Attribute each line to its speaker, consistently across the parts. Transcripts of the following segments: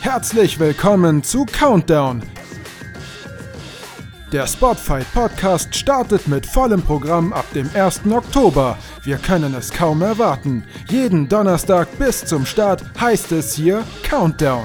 Speaker 1: Herzlich willkommen zu Countdown. Der Spotfight Podcast startet mit vollem Programm ab dem 1. Oktober. Wir können es kaum erwarten. Jeden Donnerstag bis zum Start heißt es hier Countdown.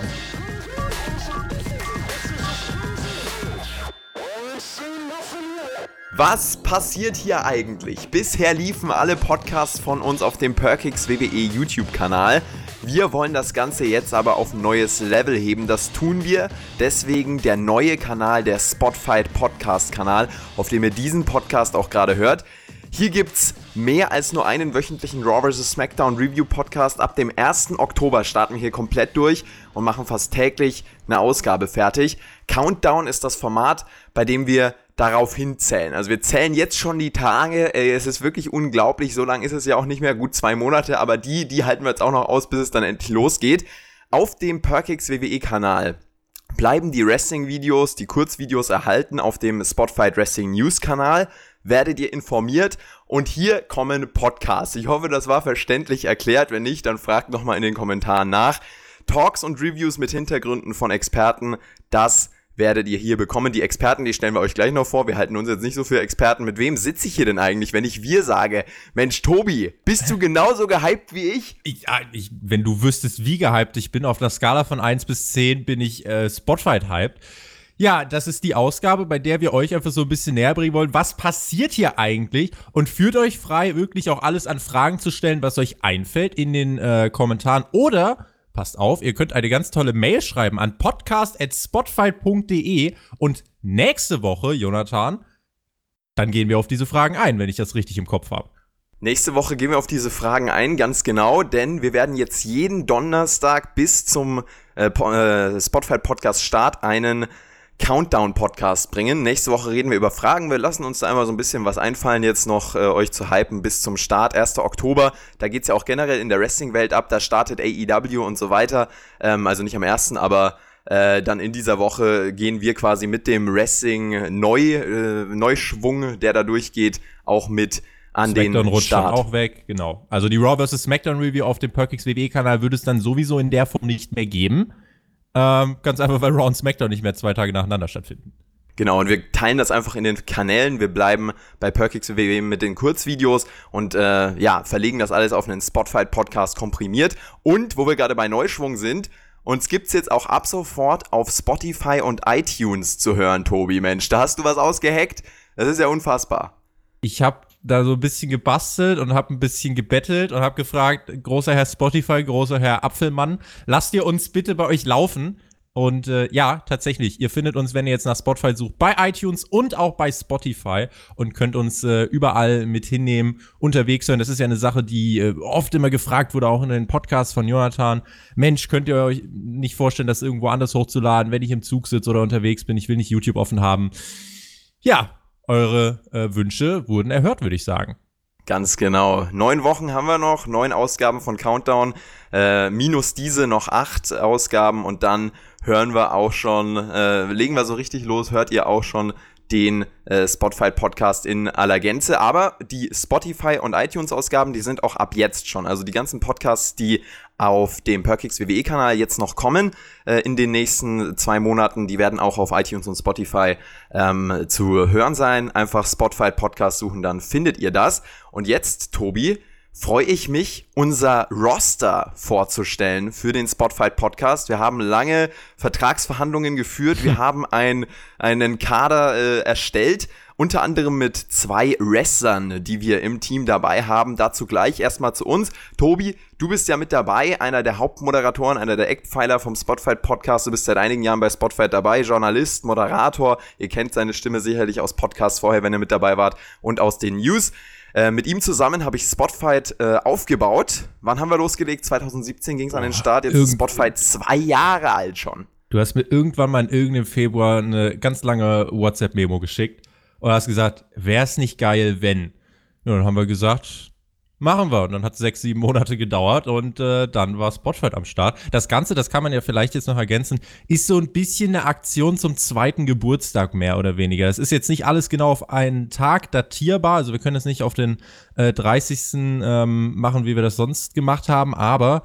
Speaker 2: Was passiert hier eigentlich? Bisher liefen alle Podcasts von uns auf dem Perkix WWE YouTube-Kanal. Wir wollen das Ganze jetzt aber auf ein neues Level heben. Das tun wir. Deswegen der neue Kanal, der Spotfight Podcast Kanal, auf dem ihr diesen Podcast auch gerade hört. Hier gibt's mehr als nur einen wöchentlichen Raw vs. SmackDown Review Podcast. Ab dem 1. Oktober starten wir hier komplett durch und machen fast täglich eine Ausgabe fertig. Countdown ist das Format, bei dem wir darauf hinzählen. Also wir zählen jetzt schon die Tage. Es ist wirklich unglaublich. So lang ist es ja auch nicht mehr. Gut zwei Monate. Aber die, die halten wir jetzt auch noch aus, bis es dann endlich losgeht. Auf dem Perkix WWE Kanal bleiben die Wrestling-Videos, die Kurzvideos erhalten auf dem Spotfight Wrestling News Kanal. Werdet ihr informiert und hier kommen Podcasts. Ich hoffe, das war verständlich erklärt. Wenn nicht, dann fragt nochmal in den Kommentaren nach. Talks und Reviews mit Hintergründen von Experten, das werdet ihr hier bekommen. Die Experten, die stellen wir euch gleich noch vor. Wir halten uns jetzt nicht so für Experten. Mit wem sitze ich hier denn eigentlich, wenn ich wir sage? Mensch, Tobi, bist du genauso gehypt wie ich?
Speaker 3: ich, ah, ich wenn du wüsstest, wie gehypt ich bin, auf einer Skala von 1 bis 10 bin ich äh, Spotfight hyped. Ja, das ist die Ausgabe, bei der wir euch einfach so ein bisschen näher bringen wollen. Was passiert hier eigentlich? Und führt euch frei, wirklich auch alles an Fragen zu stellen, was euch einfällt in den äh, Kommentaren. Oder passt auf, ihr könnt eine ganz tolle Mail schreiben an podcast.spotfight.de und nächste Woche, Jonathan, dann gehen wir auf diese Fragen ein, wenn ich das richtig im Kopf habe.
Speaker 2: Nächste Woche gehen wir auf diese Fragen ein, ganz genau, denn wir werden jetzt jeden Donnerstag bis zum äh, äh Spotify Podcast Start einen Countdown-Podcast bringen. Nächste Woche reden wir über Fragen. Wir lassen uns da einmal so ein bisschen was einfallen, jetzt noch äh, euch zu hypen bis zum Start, 1. Oktober. Da geht's ja auch generell in der Wrestling-Welt ab. Da startet AEW und so weiter. Ähm, also nicht am 1., aber äh, dann in dieser Woche gehen wir quasi mit dem Wrestling Neu, äh, Neuschwung, der da durchgeht, auch mit an
Speaker 3: Smackdown
Speaker 2: den
Speaker 3: rutscht
Speaker 2: Start.
Speaker 3: dann auch weg, genau. Also die Raw vs. SmackDown Review auf dem Perkix WWE Kanal würde es dann sowieso in der Form nicht mehr geben. Ähm, ganz einfach, weil Raw und SmackDown nicht mehr zwei Tage nacheinander stattfinden.
Speaker 2: Genau, und wir teilen das einfach in den Kanälen. Wir bleiben bei Perkix WWE mit den Kurzvideos und äh, ja, verlegen das alles auf einen Spotfight-Podcast komprimiert. Und wo wir gerade bei Neuschwung sind, uns gibt's jetzt auch ab sofort auf Spotify und iTunes zu hören, Tobi. Mensch, da hast du was ausgeheckt. Das ist ja unfassbar.
Speaker 3: Ich habe da so ein bisschen gebastelt und habe ein bisschen gebettelt und habe gefragt, großer Herr Spotify, großer Herr Apfelmann, lasst ihr uns bitte bei euch laufen. Und äh, ja, tatsächlich, ihr findet uns, wenn ihr jetzt nach Spotify sucht, bei iTunes und auch bei Spotify und könnt uns äh, überall mit hinnehmen, unterwegs sein. Das ist ja eine Sache, die äh, oft immer gefragt wurde, auch in den Podcasts von Jonathan. Mensch, könnt ihr euch nicht vorstellen, das irgendwo anders hochzuladen, wenn ich im Zug sitze oder unterwegs bin? Ich will nicht YouTube offen haben. Ja, eure äh, Wünsche wurden erhört, würde ich sagen.
Speaker 2: Ganz genau. Neun Wochen haben wir noch, neun Ausgaben von Countdown, äh, minus diese noch acht Ausgaben und dann hören wir auch schon, äh, legen wir so richtig los, hört ihr auch schon den äh, Spotify Podcast in aller Gänze. Aber die Spotify und iTunes Ausgaben, die sind auch ab jetzt schon. Also die ganzen Podcasts, die auf dem Perkix WWE Kanal jetzt noch kommen äh, in den nächsten zwei Monaten, die werden auch auf iTunes und Spotify ähm, zu hören sein. Einfach Spotify Podcast suchen, dann findet ihr das. Und jetzt, Tobi, freue ich mich, unser Roster vorzustellen für den Spotfight Podcast. Wir haben lange Vertragsverhandlungen geführt. Wir haben ein, einen Kader äh, erstellt, unter anderem mit zwei Wrestlern, die wir im Team dabei haben. Dazu gleich erstmal zu uns. Tobi, du bist ja mit dabei, einer der Hauptmoderatoren, einer der Eckpfeiler vom Spotfight Podcast. Du bist seit einigen Jahren bei Spotfight dabei, Journalist, Moderator. Ihr kennt seine Stimme sicherlich aus Podcasts vorher, wenn ihr mit dabei wart und aus den News. Äh, mit ihm zusammen habe ich Spotfight äh, aufgebaut. Wann haben wir losgelegt? 2017 ging es an den Start. Jetzt ist Spotfight zwei Jahre alt schon.
Speaker 3: Du hast mir irgendwann mal in irgendeinem Februar eine ganz lange WhatsApp-Memo geschickt und hast gesagt, wäre es nicht geil, wenn. Ja, dann haben wir gesagt, Machen wir. Und dann hat es sechs, sieben Monate gedauert und äh, dann war Spotfight am Start. Das Ganze, das kann man ja vielleicht jetzt noch ergänzen, ist so ein bisschen eine Aktion zum zweiten Geburtstag mehr oder weniger. Es ist jetzt nicht alles genau auf einen Tag datierbar. Also wir können es nicht auf den äh, 30. Ähm, machen, wie wir das sonst gemacht haben, aber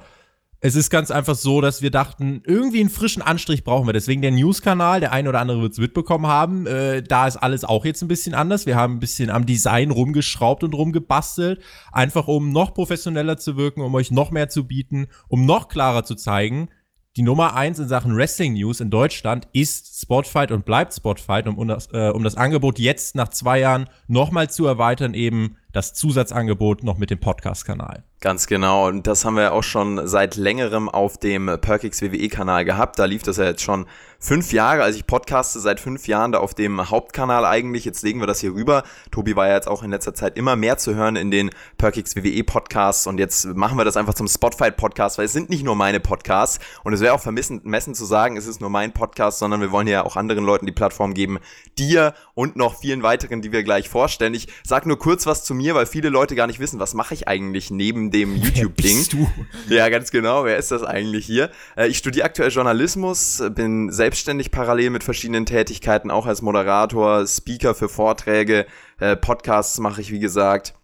Speaker 3: Es ist ganz einfach so, dass wir dachten, irgendwie einen frischen Anstrich brauchen wir. Deswegen der News-Kanal, der eine oder andere wird es mitbekommen haben. Äh, da ist alles auch jetzt ein bisschen anders. Wir haben ein bisschen am Design rumgeschraubt und rumgebastelt. Einfach um noch professioneller zu wirken, um euch noch mehr zu bieten, um noch klarer zu zeigen, die Nummer eins in Sachen Wrestling News in Deutschland ist Spotfight und bleibt Spotfight, um, um, das, äh, um das Angebot jetzt nach zwei Jahren nochmal zu erweitern, eben das Zusatzangebot noch mit dem Podcast-Kanal.
Speaker 2: Ganz genau. Und das haben wir auch schon seit längerem auf dem Perkix WWE-Kanal gehabt. Da lief das ja jetzt schon fünf Jahre. Also ich podcaste seit fünf Jahren da auf dem Hauptkanal eigentlich. Jetzt legen wir das hier rüber. Tobi war ja jetzt auch in letzter Zeit immer mehr zu hören in den Perkix WWE-Podcasts. Und jetzt machen wir das einfach zum Spotfight-Podcast, weil es sind nicht nur meine Podcasts. Und es wäre auch vermessen zu sagen, es ist nur mein Podcast, sondern wir wollen ja auch anderen Leuten die Plattform geben. Dir und noch vielen weiteren, die wir gleich vorstellen. Ich sag nur kurz was zu mir, weil viele Leute gar nicht wissen, was mache ich eigentlich neben dem YouTube-Ding. du? Ja, ganz genau. Wer ist das eigentlich hier? Äh, ich studiere aktuell Journalismus, bin selbstständig parallel mit verschiedenen Tätigkeiten, auch als Moderator, Speaker für Vorträge, äh, Podcasts mache ich, wie gesagt.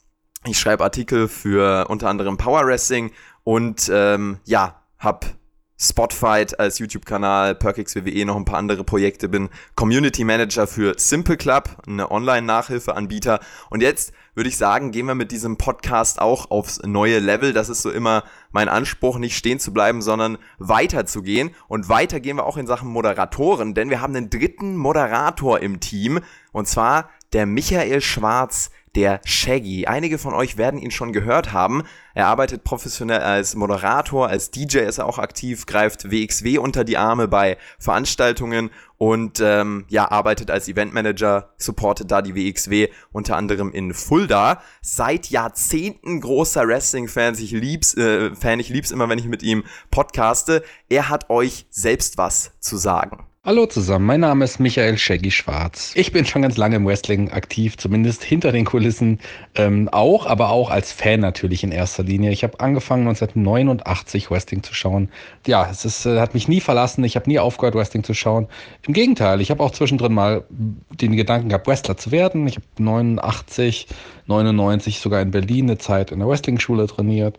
Speaker 2: Ich schreibe Artikel für unter anderem Power Wrestling und ähm, ja, hab Spotfight als YouTube-Kanal, Perkix WWE, noch ein paar andere Projekte, bin Community Manager für Simple Club, eine Online-Nachhilfeanbieter. Und jetzt würde ich sagen, gehen wir mit diesem Podcast auch aufs neue Level. Das ist so immer mein Anspruch, nicht stehen zu bleiben, sondern weiterzugehen. Und weiter gehen wir auch in Sachen Moderatoren, denn wir haben einen dritten Moderator im Team. Und zwar der Michael Schwarz, der Shaggy. Einige von euch werden ihn schon gehört haben. Er arbeitet professionell als Moderator, als DJ ist er auch aktiv, greift WXW unter die Arme bei Veranstaltungen und ähm, ja, arbeitet als Eventmanager, supportet da die WXW unter anderem in Fulda. Seit Jahrzehnten großer Wrestling-Fan, ich lieb's, äh, Fan, ich lieb's immer, wenn ich mit ihm podcaste. Er hat euch selbst was zu sagen.
Speaker 4: Hallo zusammen, mein Name ist Michael Shaggy Schwarz. Ich bin schon ganz lange im Wrestling aktiv, zumindest hinter den Kulissen ähm, auch, aber auch als Fan natürlich in erster Linie. Ich habe angefangen 1989 Wrestling zu schauen. Ja, es ist, äh, hat mich nie verlassen, ich habe nie aufgehört Wrestling zu schauen. Im Gegenteil, ich habe auch zwischendrin mal den Gedanken gehabt, Wrestler zu werden. Ich habe 89, 99 sogar in Berlin eine Zeit in der Wrestling-Schule trainiert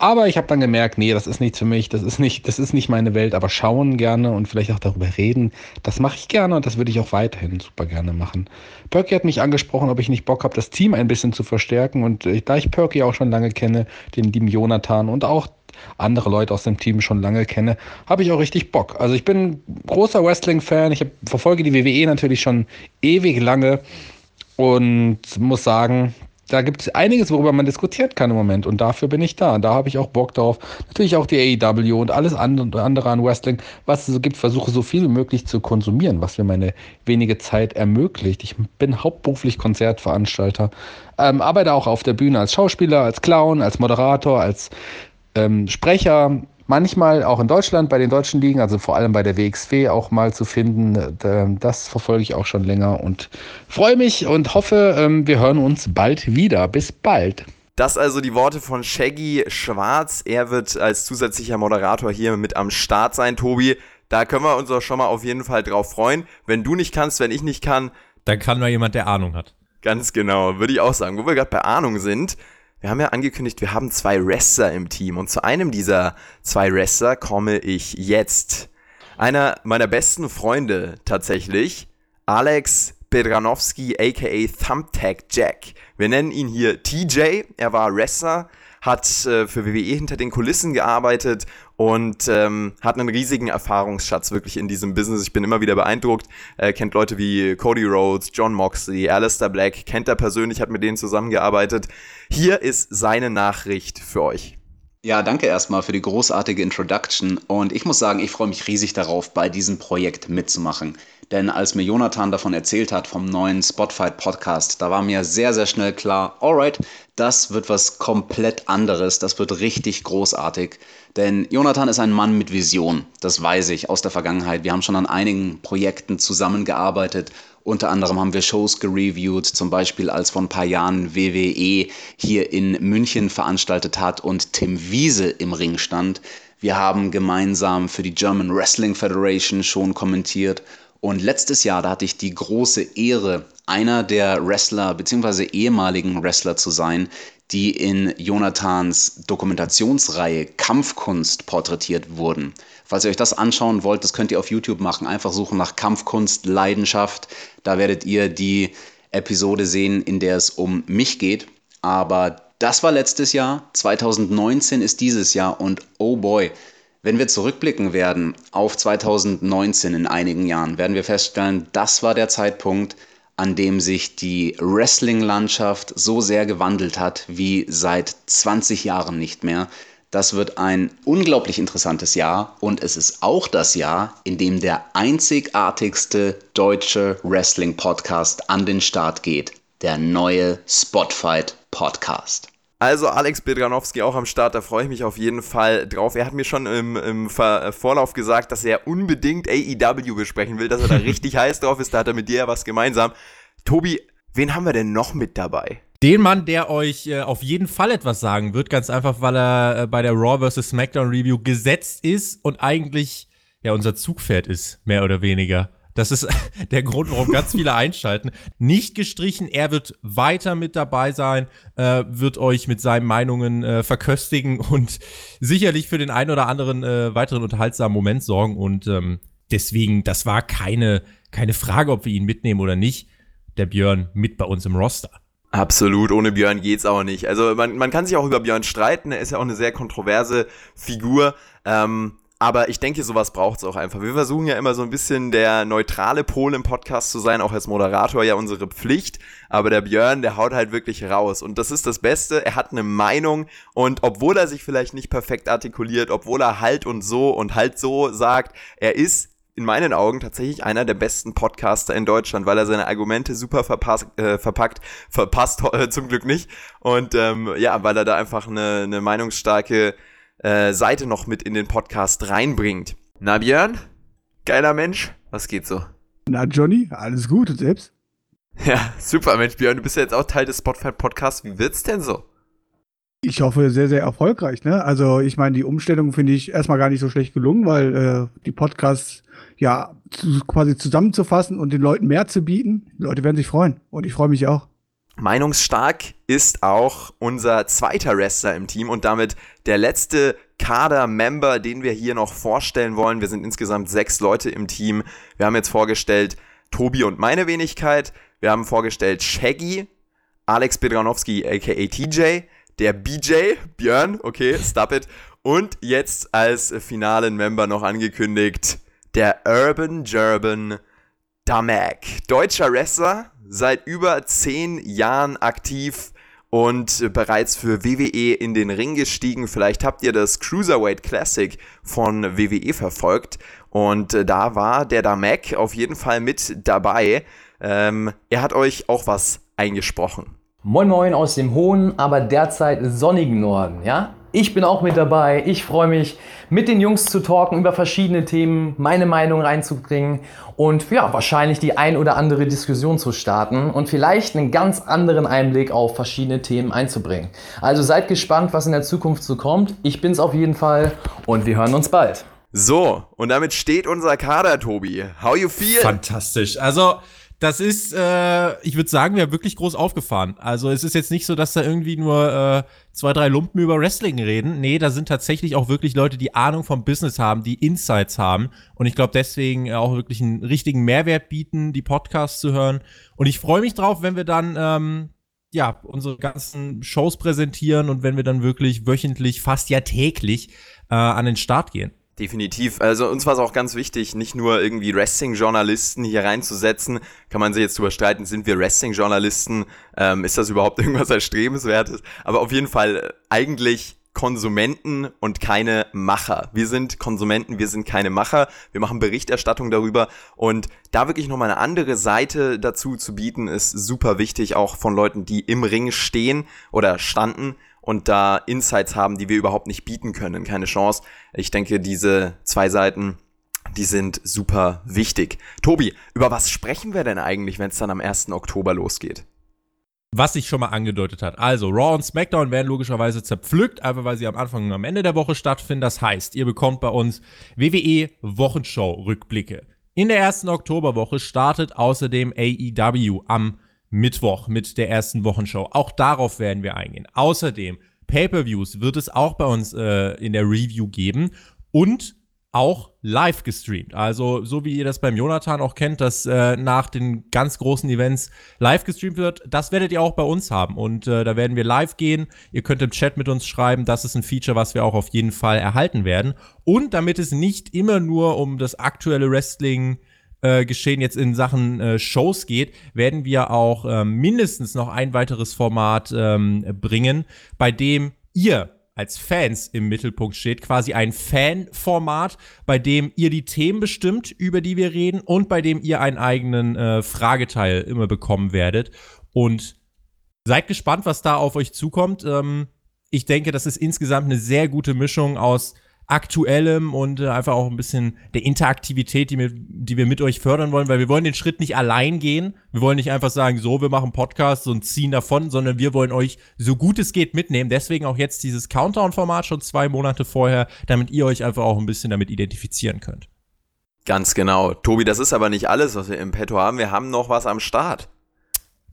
Speaker 4: aber ich habe dann gemerkt, nee, das ist nichts für mich, das ist nicht, das ist nicht meine Welt, aber schauen gerne und vielleicht auch darüber reden, das mache ich gerne und das würde ich auch weiterhin super gerne machen. Perky hat mich angesprochen, ob ich nicht Bock habe, das Team ein bisschen zu verstärken und äh, da ich Perky auch schon lange kenne, den lieben Jonathan und auch andere Leute aus dem Team schon lange kenne, habe ich auch richtig Bock. Also ich bin großer Wrestling-Fan, ich hab, verfolge die WWE natürlich schon ewig lange und muss sagen, da gibt es einiges, worüber man diskutiert kann im Moment. Und dafür bin ich da. Und da habe ich auch Bock drauf. Natürlich auch die AEW und alles andere, andere an Wrestling, was es so gibt, versuche so viel wie möglich zu konsumieren, was mir meine wenige Zeit ermöglicht. Ich bin hauptberuflich Konzertveranstalter, ähm, arbeite auch auf der Bühne als Schauspieler, als Clown, als Moderator, als ähm, Sprecher, manchmal auch in Deutschland bei den deutschen Ligen, also vor allem bei der WXW auch mal zu finden. Das verfolge ich auch schon länger und freue mich und hoffe, ähm, wir hören uns bald wieder. Bis bald.
Speaker 2: Das also die Worte von Shaggy Schwarz. Er wird als zusätzlicher Moderator hier mit am Start sein, Tobi. Da können wir uns doch schon mal auf jeden Fall drauf freuen. Wenn du nicht kannst, wenn ich nicht kann.
Speaker 3: Dann kann mal jemand, der Ahnung hat.
Speaker 2: Ganz genau, würde ich auch sagen. Wo wir gerade bei Ahnung sind, wir haben ja angekündigt, wir haben zwei Wrestler im Team und zu einem dieser zwei Wrestler komme ich jetzt. Einer meiner besten Freunde tatsächlich, Alex Bedranowski aka Thumbtack Jack. Wir nennen ihn hier TJ, er war Wrestler, hat äh, für WWE hinter den Kulissen gearbeitet und ähm, hat einen riesigen Erfahrungsschatz wirklich in diesem Business. Ich bin immer wieder beeindruckt. Er kennt Leute wie Cody Rhodes, John Moxley, Alistair Black, kennt er persönlich, hat mit denen zusammengearbeitet. Hier ist seine Nachricht für euch.
Speaker 5: Ja, danke erstmal für die großartige Introduction und ich muss sagen, ich freue mich riesig darauf, bei diesem Projekt mitzumachen. Denn als mir Jonathan davon erzählt hat, vom neuen Spotfight Podcast, da war mir sehr, sehr schnell klar, alright, das wird was komplett anderes, das wird richtig großartig. Denn Jonathan ist ein Mann mit Vision, das weiß ich aus der Vergangenheit. Wir haben schon an einigen Projekten zusammengearbeitet. Unter anderem haben wir Shows gereviewt, zum Beispiel als vor ein paar Jahren WWE hier in München veranstaltet hat und Tim Wiese im Ring stand. Wir haben gemeinsam für die German Wrestling Federation schon kommentiert und letztes Jahr, da hatte ich die große Ehre, einer der Wrestler bzw. ehemaligen Wrestler zu sein, die in Jonathans Dokumentationsreihe Kampfkunst porträtiert wurden. Falls ihr euch das anschauen wollt, das könnt ihr auf YouTube machen. Einfach suchen nach Kampfkunst, Leidenschaft. Da werdet ihr die Episode sehen, in der es um mich geht. Aber das war letztes Jahr, 2019 ist dieses Jahr und oh boy, wenn wir zurückblicken werden auf 2019 in einigen Jahren, werden wir feststellen, das war der Zeitpunkt, an dem sich die Wrestling-Landschaft so sehr gewandelt hat wie seit 20 Jahren nicht mehr. Das wird ein unglaublich interessantes Jahr und es ist auch das Jahr, in dem der einzigartigste deutsche Wrestling-Podcast an den Start geht, der neue Spotfight Podcast.
Speaker 2: Also Alex Bedranowski auch am Start, da freue ich mich auf jeden Fall drauf. Er hat mir schon im, im äh, Vorlauf gesagt, dass er unbedingt AEW besprechen will, dass er da richtig heiß drauf ist. Da hat er mit dir ja was gemeinsam. Tobi, wen haben wir denn noch mit dabei?
Speaker 3: Den Mann, der euch äh, auf jeden Fall etwas sagen wird, ganz einfach, weil er äh, bei der Raw vs. SmackDown Review gesetzt ist und eigentlich ja unser Zugpferd ist, mehr oder weniger. Das ist der Grund, warum ganz viele einschalten. Nicht gestrichen, er wird weiter mit dabei sein, äh, wird euch mit seinen Meinungen äh, verköstigen und sicherlich für den einen oder anderen äh, weiteren unterhaltsamen Moment sorgen. Und ähm, deswegen, das war keine, keine Frage, ob wir ihn mitnehmen oder nicht. Der Björn mit bei uns im Roster.
Speaker 2: Absolut, ohne Björn geht's auch nicht. Also man, man kann sich auch über Björn streiten, er ist ja auch eine sehr kontroverse Figur. Ähm, aber ich denke, sowas braucht es auch einfach. Wir versuchen ja immer so ein bisschen der neutrale Pol im Podcast zu sein, auch als Moderator ja unsere Pflicht. Aber der Björn, der haut halt wirklich raus. Und das ist das Beste. Er hat eine Meinung und obwohl er sich vielleicht nicht perfekt artikuliert, obwohl er halt und so und halt so sagt, er ist in meinen Augen tatsächlich einer der besten Podcaster in Deutschland, weil er seine Argumente super verpasst, äh, verpackt, verpasst äh, zum Glück nicht. Und ähm, ja, weil er da einfach eine, eine meinungsstarke äh, Seite noch mit in den Podcast reinbringt. Na Björn, geiler Mensch, was geht so?
Speaker 6: Na Johnny, alles gut und selbst?
Speaker 2: Ja, super Mensch Björn, du bist ja jetzt auch Teil des Spotify Podcasts. Wie wird's denn so?
Speaker 6: Ich hoffe sehr, sehr erfolgreich. Ne? Also ich meine, die Umstellung finde ich erstmal gar nicht so schlecht gelungen, weil äh, die Podcasts ja zu, quasi zusammenzufassen und den Leuten mehr zu bieten, die Leute werden sich freuen und ich freue mich auch.
Speaker 2: Meinungsstark ist auch unser zweiter Wrestler im Team und damit der letzte Kader-Member, den wir hier noch vorstellen wollen. Wir sind insgesamt sechs Leute im Team. Wir haben jetzt vorgestellt Tobi und meine Wenigkeit. Wir haben vorgestellt Shaggy, Alex Bedranowski aka TJ, der BJ, Björn, okay, stop it. Und jetzt als finalen Member noch angekündigt, der Urban Gerban Damek. Deutscher Wrestler, seit über zehn Jahren aktiv und bereits für WWE in den Ring gestiegen. Vielleicht habt ihr das Cruiserweight Classic von WWE verfolgt und äh, da war der Damek auf jeden Fall mit dabei. Ähm, er hat euch auch was eingesprochen.
Speaker 7: Moin Moin aus dem hohen, aber derzeit sonnigen Norden, ja? Ich bin auch mit dabei. Ich freue mich, mit den Jungs zu talken über verschiedene Themen, meine Meinung reinzubringen und ja, wahrscheinlich die ein oder andere Diskussion zu starten und vielleicht einen ganz anderen Einblick auf verschiedene Themen einzubringen. Also seid gespannt, was in der Zukunft so kommt. Ich bin's auf jeden Fall und wir hören uns bald.
Speaker 2: So, und damit steht unser Kader, Tobi. How you feel?
Speaker 3: Fantastisch. Also, das ist, äh, ich würde sagen, wir haben wirklich groß aufgefahren. Also es ist jetzt nicht so, dass da irgendwie nur äh, zwei, drei Lumpen über Wrestling reden. Nee, da sind tatsächlich auch wirklich Leute, die Ahnung vom Business haben, die Insights haben. Und ich glaube deswegen auch wirklich einen richtigen Mehrwert bieten, die Podcasts zu hören. Und ich freue mich drauf, wenn wir dann ähm, ja unsere ganzen Shows präsentieren und wenn wir dann wirklich wöchentlich, fast ja täglich äh, an den Start gehen.
Speaker 2: Definitiv. Also uns war es auch ganz wichtig, nicht nur irgendwie Wrestling-Journalisten hier reinzusetzen. Kann man sich jetzt drüber streiten, sind wir Wrestling-Journalisten? Ähm, ist das überhaupt irgendwas Erstrebenswertes? Aber auf jeden Fall äh, eigentlich Konsumenten und keine Macher. Wir sind Konsumenten, wir sind keine Macher. Wir machen Berichterstattung darüber und da wirklich nochmal eine andere Seite dazu zu bieten, ist super wichtig, auch von Leuten, die im Ring stehen oder standen und da Insights haben, die wir überhaupt nicht bieten können. Keine Chance. Ich denke, diese zwei Seiten, die sind super wichtig. Tobi, über was sprechen wir denn eigentlich, wenn es dann am 1. Oktober losgeht?
Speaker 3: Was sich schon mal angedeutet hat. Also, Raw und SmackDown werden logischerweise zerpflückt, einfach weil sie am Anfang und am Ende der Woche stattfinden. Das heißt, ihr bekommt bei uns WWE Wochenshow-Rückblicke. In der ersten Oktoberwoche startet außerdem AEW am Mittwoch mit der ersten Wochenshow. Auch darauf werden wir eingehen. Außerdem Pay-per-Views wird es auch bei uns äh, in der Review geben und auch live gestreamt. Also so wie ihr das beim Jonathan auch kennt, dass äh, nach den ganz großen Events live gestreamt wird, das werdet ihr auch bei uns haben. Und äh, da werden wir live gehen. Ihr könnt im Chat mit uns schreiben. Das ist ein Feature, was wir auch auf jeden Fall erhalten werden. Und damit es nicht immer nur um das aktuelle Wrestling äh, geschehen jetzt in Sachen äh, Shows geht, werden wir auch äh, mindestens noch ein weiteres Format ähm, bringen, bei dem ihr als Fans im Mittelpunkt steht, quasi ein Fan-Format, bei dem ihr die Themen bestimmt, über die wir reden und bei dem ihr einen eigenen äh, Frageteil immer bekommen werdet. Und seid gespannt, was da auf euch zukommt. Ähm, ich denke, das ist insgesamt eine sehr gute Mischung aus Aktuellem und äh, einfach auch ein bisschen der Interaktivität, die wir, die wir mit euch fördern wollen, weil wir wollen den Schritt nicht allein gehen. Wir wollen nicht einfach sagen, so, wir machen Podcasts und ziehen davon, sondern wir wollen euch so gut es geht mitnehmen. Deswegen auch jetzt dieses Countdown-Format schon zwei Monate vorher, damit ihr euch einfach auch ein bisschen damit identifizieren könnt.
Speaker 2: Ganz genau. Tobi, das ist aber nicht alles, was wir im Petto haben. Wir haben noch was am Start.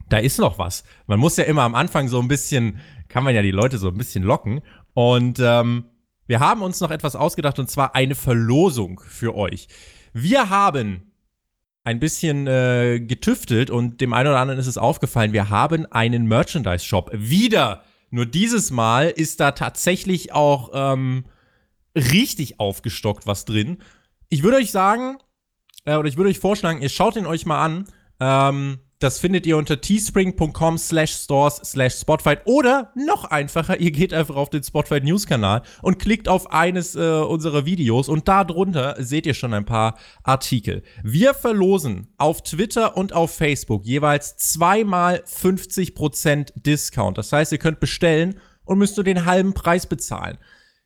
Speaker 3: Da ist noch was. Man muss ja immer am Anfang so ein bisschen, kann man ja die Leute so ein bisschen locken. Und ähm, wir haben uns noch etwas ausgedacht und zwar eine Verlosung für euch. Wir haben ein bisschen äh, getüftelt und dem einen oder anderen ist es aufgefallen, wir haben einen Merchandise-Shop. Wieder. Nur dieses Mal ist da tatsächlich auch ähm, richtig aufgestockt was drin. Ich würde euch sagen, äh, oder ich würde euch vorschlagen, ihr schaut ihn euch mal an. Ähm, das findet ihr unter teespring.com slash stores slash spotfight oder noch einfacher, ihr geht einfach auf den Spotfight News Kanal und klickt auf eines äh, unserer Videos und da drunter seht ihr schon ein paar Artikel. Wir verlosen auf Twitter und auf Facebook jeweils zweimal 50% Discount. Das heißt, ihr könnt bestellen und müsst nur den halben Preis bezahlen.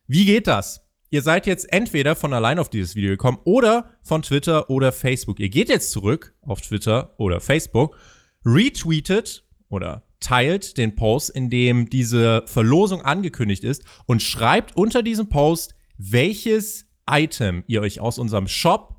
Speaker 3: Wie geht das? Ihr seid jetzt entweder von allein auf dieses Video gekommen oder von Twitter oder Facebook. Ihr geht jetzt zurück auf Twitter oder Facebook, retweetet oder teilt den Post, in dem diese Verlosung angekündigt ist und schreibt unter diesem Post, welches Item ihr euch aus unserem Shop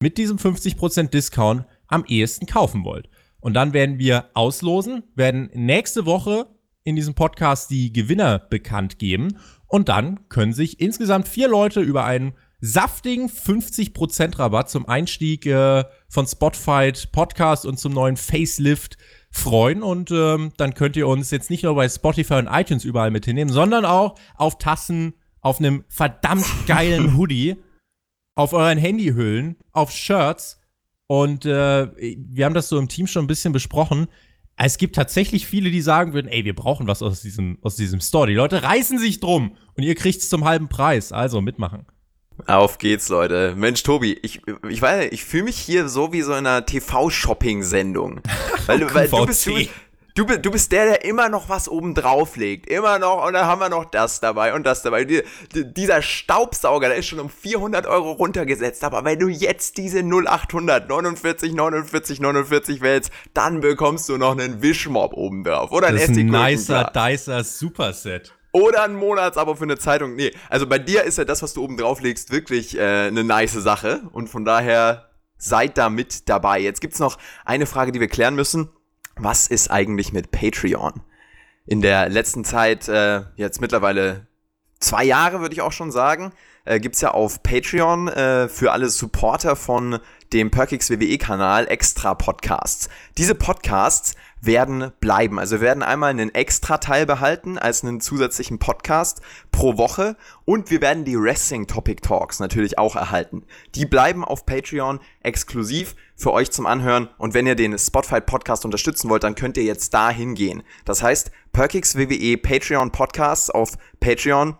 Speaker 3: mit diesem 50% Discount am ehesten kaufen wollt. Und dann werden wir auslosen, werden nächste Woche in diesem Podcast die Gewinner bekannt geben und dann können sich insgesamt vier Leute über einen saftigen 50% Rabatt zum Einstieg äh, von Spotfight Podcast und zum neuen Facelift freuen. Und ähm, dann könnt ihr uns jetzt nicht nur bei Spotify und iTunes überall mit hinnehmen, sondern auch auf Tassen, auf einem verdammt geilen Hoodie, auf euren Handyhüllen, auf Shirts. Und äh, wir haben das so im Team schon ein bisschen besprochen. Es gibt tatsächlich viele, die sagen würden, ey, wir brauchen was aus diesem, aus diesem Store. Die Leute reißen sich drum und ihr kriegt es zum halben Preis. Also mitmachen.
Speaker 2: Auf geht's, Leute. Mensch, Tobi, ich, ich weiß, ich fühle mich hier so wie so in einer TV-Shopping-Sendung. Weil, weil du, bist, du, Du, du bist der, der immer noch was oben drauf legt. Immer noch, und dann haben wir noch das dabei und das dabei. Die, die, dieser Staubsauger, der ist schon um 400 Euro runtergesetzt. Aber wenn du jetzt diese 0800 49 49 49 wählst, dann bekommst du noch einen Wischmob oben drauf. Oder ein
Speaker 3: Das ist ein nicer Dicer Superset.
Speaker 2: Oder ein Monatsabo für eine Zeitung. Nee, also bei dir ist ja das, was du oben drauf legst, wirklich äh, eine nice Sache. Und von daher seid da mit dabei. Jetzt gibt's noch eine Frage, die wir klären müssen was ist eigentlich mit Patreon? In der letzten Zeit, äh, jetzt mittlerweile zwei Jahre würde ich auch schon sagen, äh, gibt's ja auf Patreon äh, für alle Supporter von dem Perkix WWE-Kanal extra Podcasts. Diese Podcasts werden bleiben. Also werden einmal einen extra Teil behalten als einen zusätzlichen Podcast pro Woche und wir werden die Wrestling Topic Talks natürlich auch erhalten. Die bleiben auf Patreon exklusiv für euch zum Anhören und wenn ihr den Spotfight Podcast unterstützen wollt, dann könnt ihr jetzt da hingehen. Das heißt, Perkix WWE Patreon Podcasts auf Patreon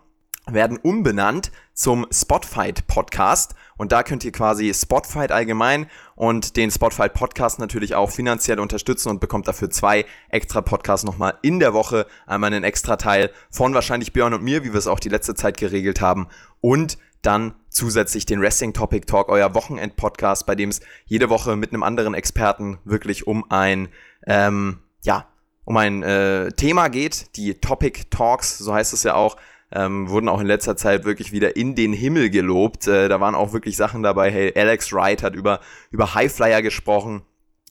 Speaker 2: werden umbenannt zum Spotfight Podcast und da könnt ihr quasi Spotfight allgemein und den Spotfight Podcast natürlich auch finanziell unterstützen und bekommt dafür zwei extra Podcasts nochmal in der Woche. Einmal einen extra Teil von wahrscheinlich Björn und mir, wie wir es auch die letzte Zeit geregelt haben. Und dann zusätzlich den Wrestling Topic Talk, euer Wochenend-Podcast, bei dem es jede Woche mit einem anderen Experten wirklich um ein, ähm, ja, um ein äh, Thema geht. Die Topic Talks, so heißt es ja auch ähm, wurden auch in letzter Zeit wirklich wieder in den Himmel gelobt. Äh, da waren auch wirklich Sachen dabei. Hey, Alex Wright hat über, über Highflyer gesprochen.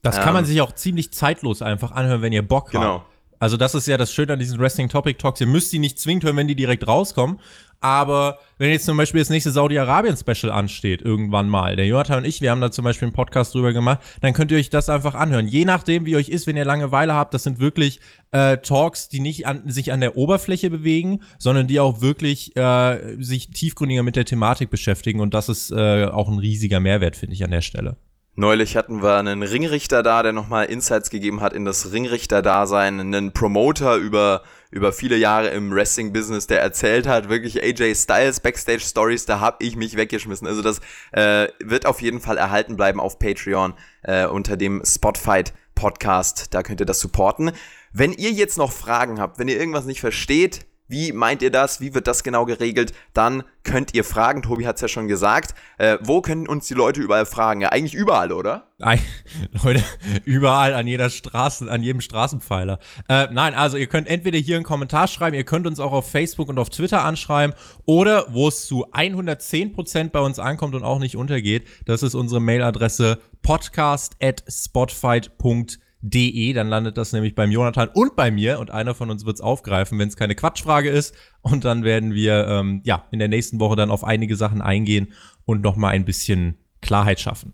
Speaker 3: Das kann man sich auch ziemlich zeitlos einfach anhören, wenn ihr Bock habt. Also das ist ja das Schöne an diesen Wrestling Topic Talks. Ihr müsst die nicht zwingend hören, wenn die direkt rauskommen. Aber wenn jetzt zum Beispiel das nächste Saudi-Arabien-Special ansteht, irgendwann mal, der Jonathan und ich, wir haben da zum Beispiel einen Podcast drüber gemacht, dann könnt ihr euch das einfach anhören. Je nachdem, wie euch ist, wenn ihr Langeweile habt, das sind wirklich äh, Talks, die nicht an, sich an der Oberfläche bewegen, sondern die auch wirklich äh, sich tiefgründiger mit der Thematik beschäftigen. Und das ist äh, auch ein riesiger Mehrwert, finde ich, an der Stelle.
Speaker 2: Neulich hatten wir einen Ringrichter da, der nochmal Insights gegeben hat in das Ringrichter-Dasein, einen Promoter über, über viele Jahre im Wrestling-Business, der erzählt hat, wirklich AJ Styles Backstage-Stories, da hab ich mich weggeschmissen. Also das äh, wird auf jeden Fall erhalten bleiben auf Patreon äh, unter dem Spotfight Podcast, da könnt ihr das supporten. Wenn ihr jetzt noch Fragen habt, wenn ihr irgendwas nicht versteht, wie meint ihr das? Wie wird das genau geregelt? Dann könnt ihr fragen. Tobi hat es ja schon gesagt. Äh, wo können uns die Leute überall fragen? Ja, eigentlich überall, oder?
Speaker 3: Nein, Leute, überall an jeder Straße, an jedem Straßenpfeiler. Äh, nein, also ihr könnt entweder hier einen Kommentar schreiben, ihr könnt uns auch auf Facebook und auf Twitter anschreiben oder wo es zu 110% bei uns ankommt und auch nicht untergeht, das ist unsere Mailadresse podcast at spotfight.de De, dann landet das nämlich beim Jonathan und bei mir und einer von uns wird es aufgreifen, wenn es keine Quatschfrage ist. Und dann werden wir ähm, ja in der nächsten Woche dann auf einige Sachen eingehen und nochmal ein bisschen Klarheit schaffen.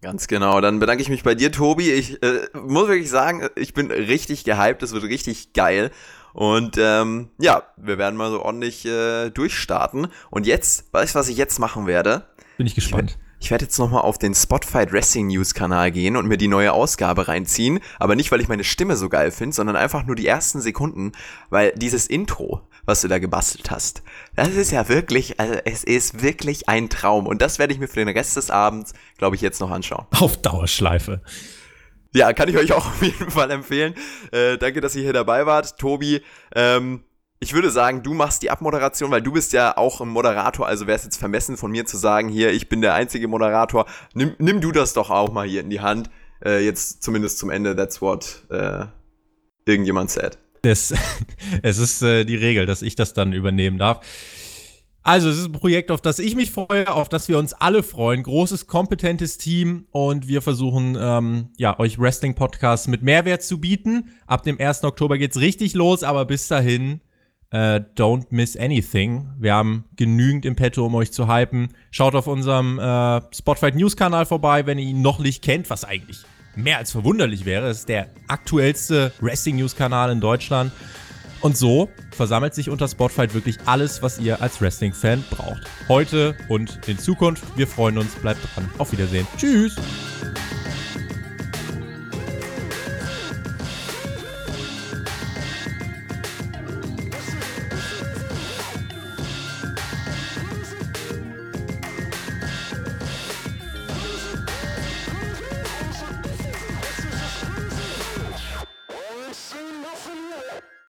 Speaker 2: Ganz genau. Dann bedanke ich mich bei dir, Tobi. Ich äh, muss wirklich sagen, ich bin richtig gehypt. Es wird richtig geil. Und ähm, ja, wir werden mal so ordentlich äh, durchstarten. Und jetzt, weißt du, was ich jetzt machen werde?
Speaker 3: Bin ich gespannt.
Speaker 2: Ich, ich werde jetzt nochmal auf den Spotify Wrestling News Kanal gehen und mir die neue Ausgabe reinziehen. Aber nicht, weil ich meine Stimme so geil finde, sondern einfach nur die ersten Sekunden, weil dieses Intro, was du da gebastelt hast, das ist ja wirklich, also es ist wirklich ein Traum. Und das werde ich mir für den Rest des Abends, glaube ich, jetzt noch anschauen.
Speaker 3: Auf Dauerschleife.
Speaker 2: Ja, kann ich euch auch auf jeden Fall empfehlen. Äh, danke, dass ihr hier dabei wart. Tobi, ähm, ich würde sagen, du machst die Abmoderation, weil du bist ja auch ein Moderator, also wäre es jetzt vermessen von mir zu sagen, hier, ich bin der einzige Moderator. Nimm, nimm du das doch auch mal hier in die Hand. Äh, jetzt zumindest zum Ende, that's what äh, irgendjemand said.
Speaker 3: Das, es ist äh, die Regel, dass ich das dann übernehmen darf. Also, es ist ein Projekt, auf das ich mich freue, auf das wir uns alle freuen. Großes, kompetentes Team und wir versuchen, ähm, ja, euch Wrestling-Podcasts mit Mehrwert zu bieten. Ab dem 1. Oktober geht's richtig los, aber bis dahin äh, don't miss anything. Wir haben genügend im Petto, um euch zu hypen. Schaut auf unserem äh, Spotfight News Kanal vorbei, wenn ihr ihn noch nicht kennt, was eigentlich mehr als verwunderlich wäre. Es ist der aktuellste Wrestling News Kanal in Deutschland. Und so versammelt sich unter Spotfight wirklich alles, was ihr als Wrestling-Fan braucht. Heute und in Zukunft. Wir freuen uns. Bleibt dran. Auf Wiedersehen. Tschüss.